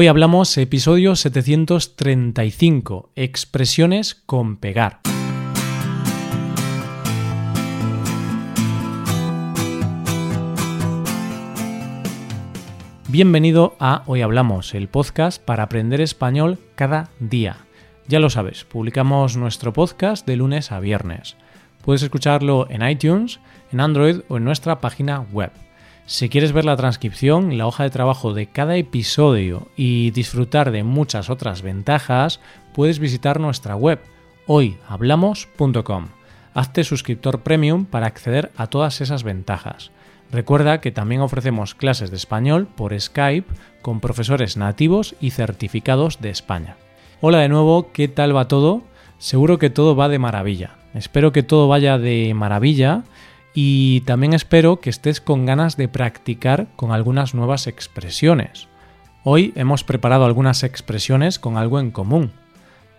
Hoy hablamos episodio 735, expresiones con pegar. Bienvenido a Hoy Hablamos, el podcast para aprender español cada día. Ya lo sabes, publicamos nuestro podcast de lunes a viernes. Puedes escucharlo en iTunes, en Android o en nuestra página web. Si quieres ver la transcripción la hoja de trabajo de cada episodio y disfrutar de muchas otras ventajas, puedes visitar nuestra web hoyhablamos.com. Hazte suscriptor premium para acceder a todas esas ventajas. Recuerda que también ofrecemos clases de español por Skype con profesores nativos y certificados de España. Hola de nuevo, ¿qué tal va todo? Seguro que todo va de maravilla. Espero que todo vaya de maravilla y también espero que estés con ganas de practicar con algunas nuevas expresiones. Hoy hemos preparado algunas expresiones con algo en común.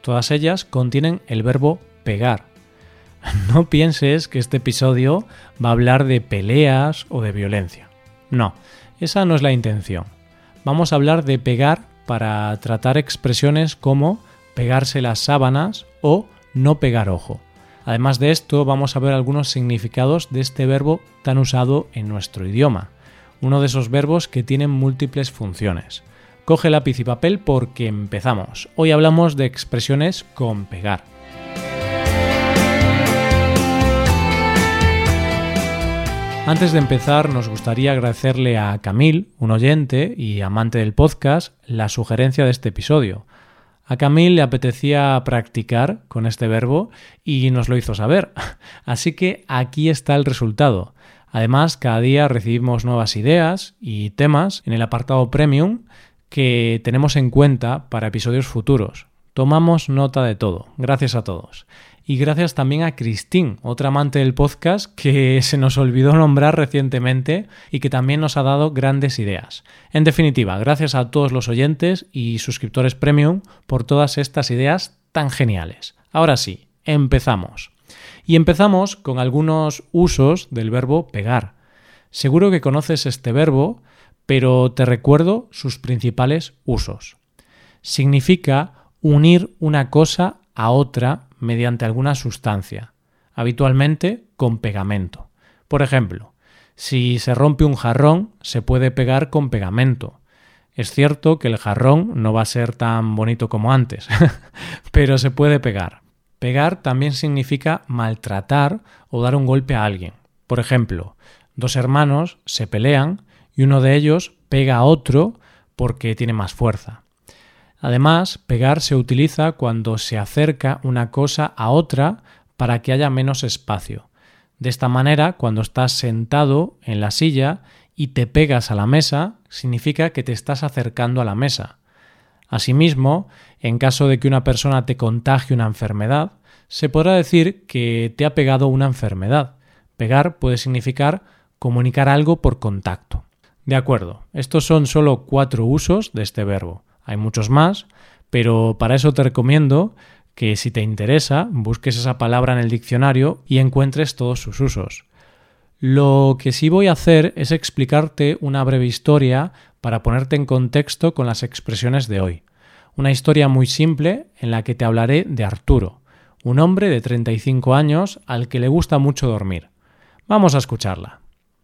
Todas ellas contienen el verbo pegar. No pienses que este episodio va a hablar de peleas o de violencia. No, esa no es la intención. Vamos a hablar de pegar para tratar expresiones como pegarse las sábanas o no pegar ojo. Además de esto, vamos a ver algunos significados de este verbo tan usado en nuestro idioma, uno de esos verbos que tienen múltiples funciones. Coge lápiz y papel porque empezamos. Hoy hablamos de expresiones con pegar. Antes de empezar, nos gustaría agradecerle a Camil, un oyente y amante del podcast, la sugerencia de este episodio. A Camille le apetecía practicar con este verbo y nos lo hizo saber. Así que aquí está el resultado. Además, cada día recibimos nuevas ideas y temas en el apartado Premium que tenemos en cuenta para episodios futuros. Tomamos nota de todo. Gracias a todos. Y gracias también a Christine, otra amante del podcast que se nos olvidó nombrar recientemente y que también nos ha dado grandes ideas. En definitiva, gracias a todos los oyentes y suscriptores premium por todas estas ideas tan geniales. Ahora sí, empezamos. Y empezamos con algunos usos del verbo pegar. Seguro que conoces este verbo, pero te recuerdo sus principales usos. Significa unir una cosa a otra mediante alguna sustancia, habitualmente con pegamento. Por ejemplo, si se rompe un jarrón, se puede pegar con pegamento. Es cierto que el jarrón no va a ser tan bonito como antes, pero se puede pegar. Pegar también significa maltratar o dar un golpe a alguien. Por ejemplo, dos hermanos se pelean y uno de ellos pega a otro porque tiene más fuerza. Además, pegar se utiliza cuando se acerca una cosa a otra para que haya menos espacio. De esta manera, cuando estás sentado en la silla y te pegas a la mesa, significa que te estás acercando a la mesa. Asimismo, en caso de que una persona te contagie una enfermedad, se podrá decir que te ha pegado una enfermedad. Pegar puede significar comunicar algo por contacto. De acuerdo, estos son solo cuatro usos de este verbo. Hay muchos más, pero para eso te recomiendo que si te interesa busques esa palabra en el diccionario y encuentres todos sus usos. Lo que sí voy a hacer es explicarte una breve historia para ponerte en contexto con las expresiones de hoy. Una historia muy simple en la que te hablaré de Arturo, un hombre de 35 años al que le gusta mucho dormir. Vamos a escucharla.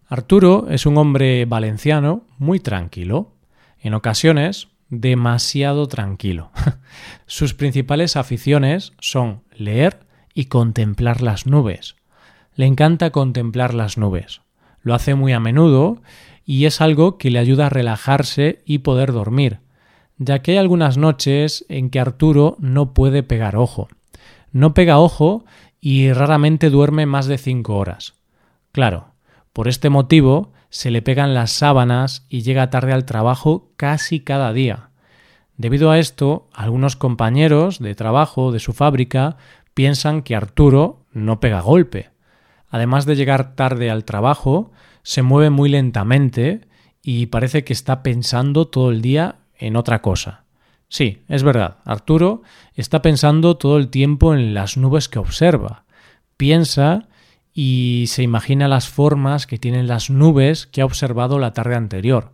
Arturo es un hombre valenciano muy tranquilo. En ocasiones demasiado tranquilo. Sus principales aficiones son leer y contemplar las nubes. Le encanta contemplar las nubes. Lo hace muy a menudo y es algo que le ayuda a relajarse y poder dormir, ya que hay algunas noches en que Arturo no puede pegar ojo. No pega ojo y raramente duerme más de cinco horas. Claro, por este motivo se le pegan las sábanas y llega tarde al trabajo casi cada día. Debido a esto, algunos compañeros de trabajo de su fábrica piensan que Arturo no pega golpe. Además de llegar tarde al trabajo, se mueve muy lentamente y parece que está pensando todo el día en otra cosa. Sí, es verdad, Arturo está pensando todo el tiempo en las nubes que observa. Piensa y se imagina las formas que tienen las nubes que ha observado la tarde anterior.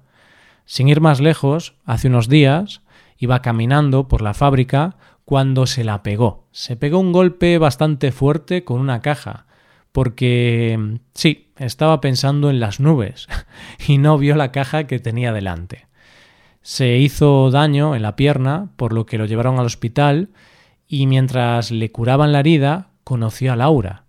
Sin ir más lejos, hace unos días Iba caminando por la fábrica cuando se la pegó. Se pegó un golpe bastante fuerte con una caja, porque sí, estaba pensando en las nubes y no vio la caja que tenía delante. Se hizo daño en la pierna, por lo que lo llevaron al hospital y mientras le curaban la herida conoció a Laura.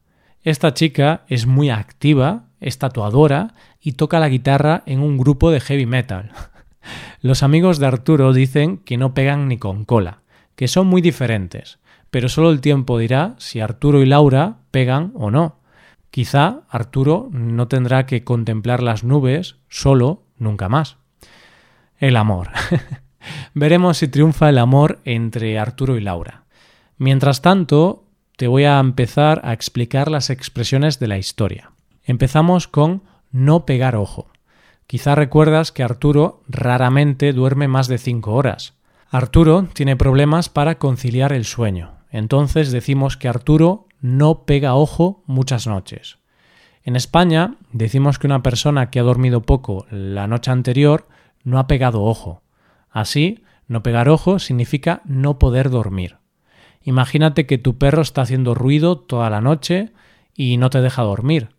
Esta chica es muy activa, es tatuadora y toca la guitarra en un grupo de heavy metal. Los amigos de Arturo dicen que no pegan ni con cola, que son muy diferentes, pero solo el tiempo dirá si Arturo y Laura pegan o no. Quizá Arturo no tendrá que contemplar las nubes solo nunca más. El amor. Veremos si triunfa el amor entre Arturo y Laura. Mientras tanto, te voy a empezar a explicar las expresiones de la historia. Empezamos con no pegar ojo. Quizá recuerdas que Arturo raramente duerme más de cinco horas. Arturo tiene problemas para conciliar el sueño. Entonces decimos que Arturo no pega ojo muchas noches. En España decimos que una persona que ha dormido poco la noche anterior no ha pegado ojo. Así, no pegar ojo significa no poder dormir. Imagínate que tu perro está haciendo ruido toda la noche y no te deja dormir.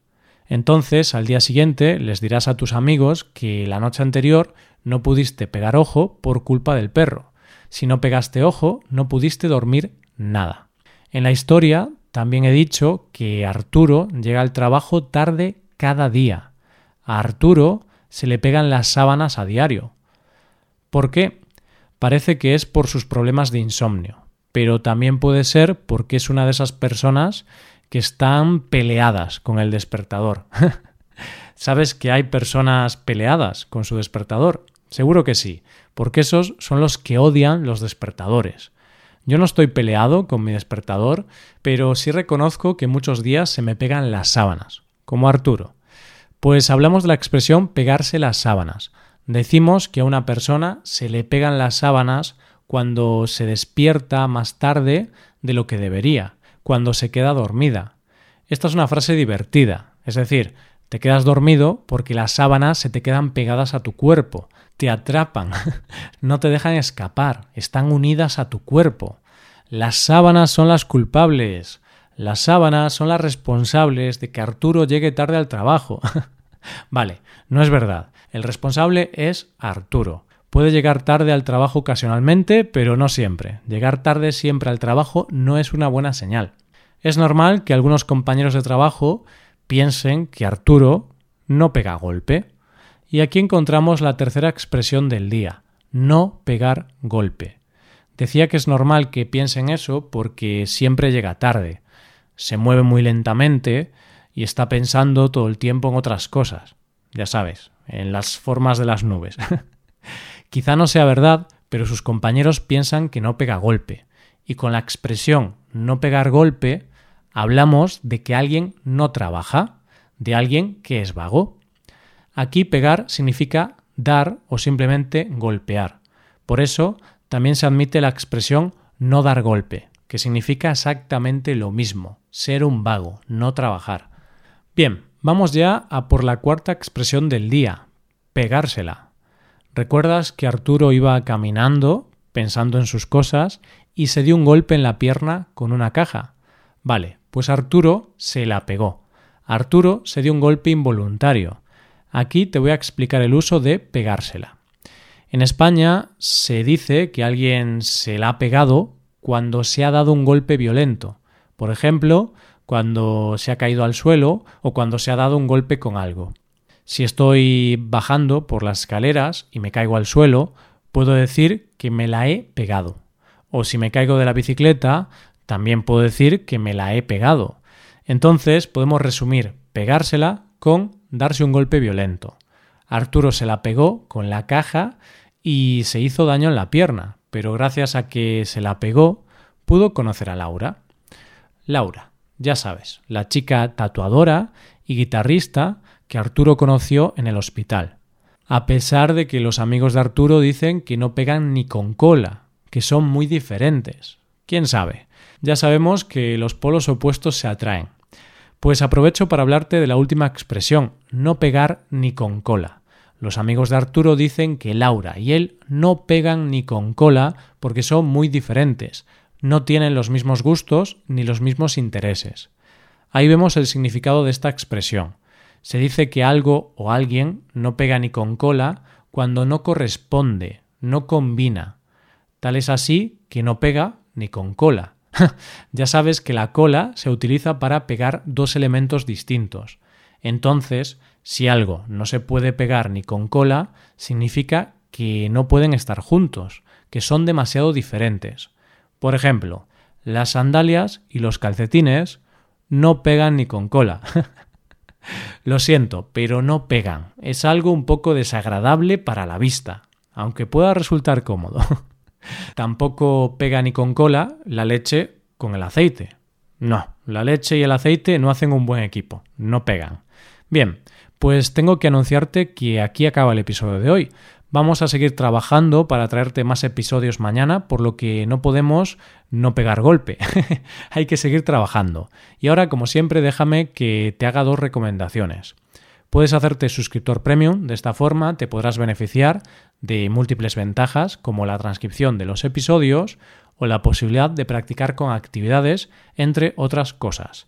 Entonces, al día siguiente les dirás a tus amigos que la noche anterior no pudiste pegar ojo por culpa del perro. Si no pegaste ojo, no pudiste dormir nada. En la historia también he dicho que Arturo llega al trabajo tarde cada día. A Arturo se le pegan las sábanas a diario. ¿Por qué? Parece que es por sus problemas de insomnio, pero también puede ser porque es una de esas personas que están peleadas con el despertador. ¿Sabes que hay personas peleadas con su despertador? Seguro que sí, porque esos son los que odian los despertadores. Yo no estoy peleado con mi despertador, pero sí reconozco que muchos días se me pegan las sábanas, como Arturo. Pues hablamos de la expresión pegarse las sábanas. Decimos que a una persona se le pegan las sábanas cuando se despierta más tarde de lo que debería, cuando se queda dormida. Esta es una frase divertida, es decir, te quedas dormido porque las sábanas se te quedan pegadas a tu cuerpo, te atrapan, no te dejan escapar, están unidas a tu cuerpo. Las sábanas son las culpables, las sábanas son las responsables de que Arturo llegue tarde al trabajo. vale, no es verdad. El responsable es Arturo. Puede llegar tarde al trabajo ocasionalmente, pero no siempre. Llegar tarde siempre al trabajo no es una buena señal. Es normal que algunos compañeros de trabajo piensen que Arturo no pega golpe. Y aquí encontramos la tercera expresión del día, no pegar golpe. Decía que es normal que piensen eso porque siempre llega tarde, se mueve muy lentamente y está pensando todo el tiempo en otras cosas. Ya sabes, en las formas de las nubes. Quizá no sea verdad, pero sus compañeros piensan que no pega golpe. Y con la expresión no pegar golpe, hablamos de que alguien no trabaja, de alguien que es vago. Aquí pegar significa dar o simplemente golpear. Por eso también se admite la expresión no dar golpe, que significa exactamente lo mismo, ser un vago, no trabajar. Bien, vamos ya a por la cuarta expresión del día, pegársela. ¿Recuerdas que Arturo iba caminando, pensando en sus cosas, y se dio un golpe en la pierna con una caja? Vale, pues Arturo se la pegó. Arturo se dio un golpe involuntario. Aquí te voy a explicar el uso de pegársela. En España se dice que alguien se la ha pegado cuando se ha dado un golpe violento. Por ejemplo, cuando se ha caído al suelo o cuando se ha dado un golpe con algo. Si estoy bajando por las escaleras y me caigo al suelo, puedo decir que me la he pegado. O si me caigo de la bicicleta, también puedo decir que me la he pegado. Entonces podemos resumir pegársela con darse un golpe violento. Arturo se la pegó con la caja y se hizo daño en la pierna, pero gracias a que se la pegó, pudo conocer a Laura. Laura, ya sabes, la chica tatuadora y guitarrista que Arturo conoció en el hospital. A pesar de que los amigos de Arturo dicen que no pegan ni con cola, que son muy diferentes. ¿Quién sabe? Ya sabemos que los polos opuestos se atraen. Pues aprovecho para hablarte de la última expresión, no pegar ni con cola. Los amigos de Arturo dicen que Laura y él no pegan ni con cola porque son muy diferentes, no tienen los mismos gustos ni los mismos intereses. Ahí vemos el significado de esta expresión. Se dice que algo o alguien no pega ni con cola cuando no corresponde, no combina. Tal es así que no pega ni con cola. ya sabes que la cola se utiliza para pegar dos elementos distintos. Entonces, si algo no se puede pegar ni con cola, significa que no pueden estar juntos, que son demasiado diferentes. Por ejemplo, las sandalias y los calcetines no pegan ni con cola. Lo siento, pero no pegan. Es algo un poco desagradable para la vista, aunque pueda resultar cómodo. Tampoco pega ni con cola la leche con el aceite. No, la leche y el aceite no hacen un buen equipo, no pegan. Bien, pues tengo que anunciarte que aquí acaba el episodio de hoy. Vamos a seguir trabajando para traerte más episodios mañana, por lo que no podemos no pegar golpe. Hay que seguir trabajando. Y ahora, como siempre, déjame que te haga dos recomendaciones. Puedes hacerte suscriptor premium, de esta forma te podrás beneficiar de múltiples ventajas como la transcripción de los episodios o la posibilidad de practicar con actividades, entre otras cosas.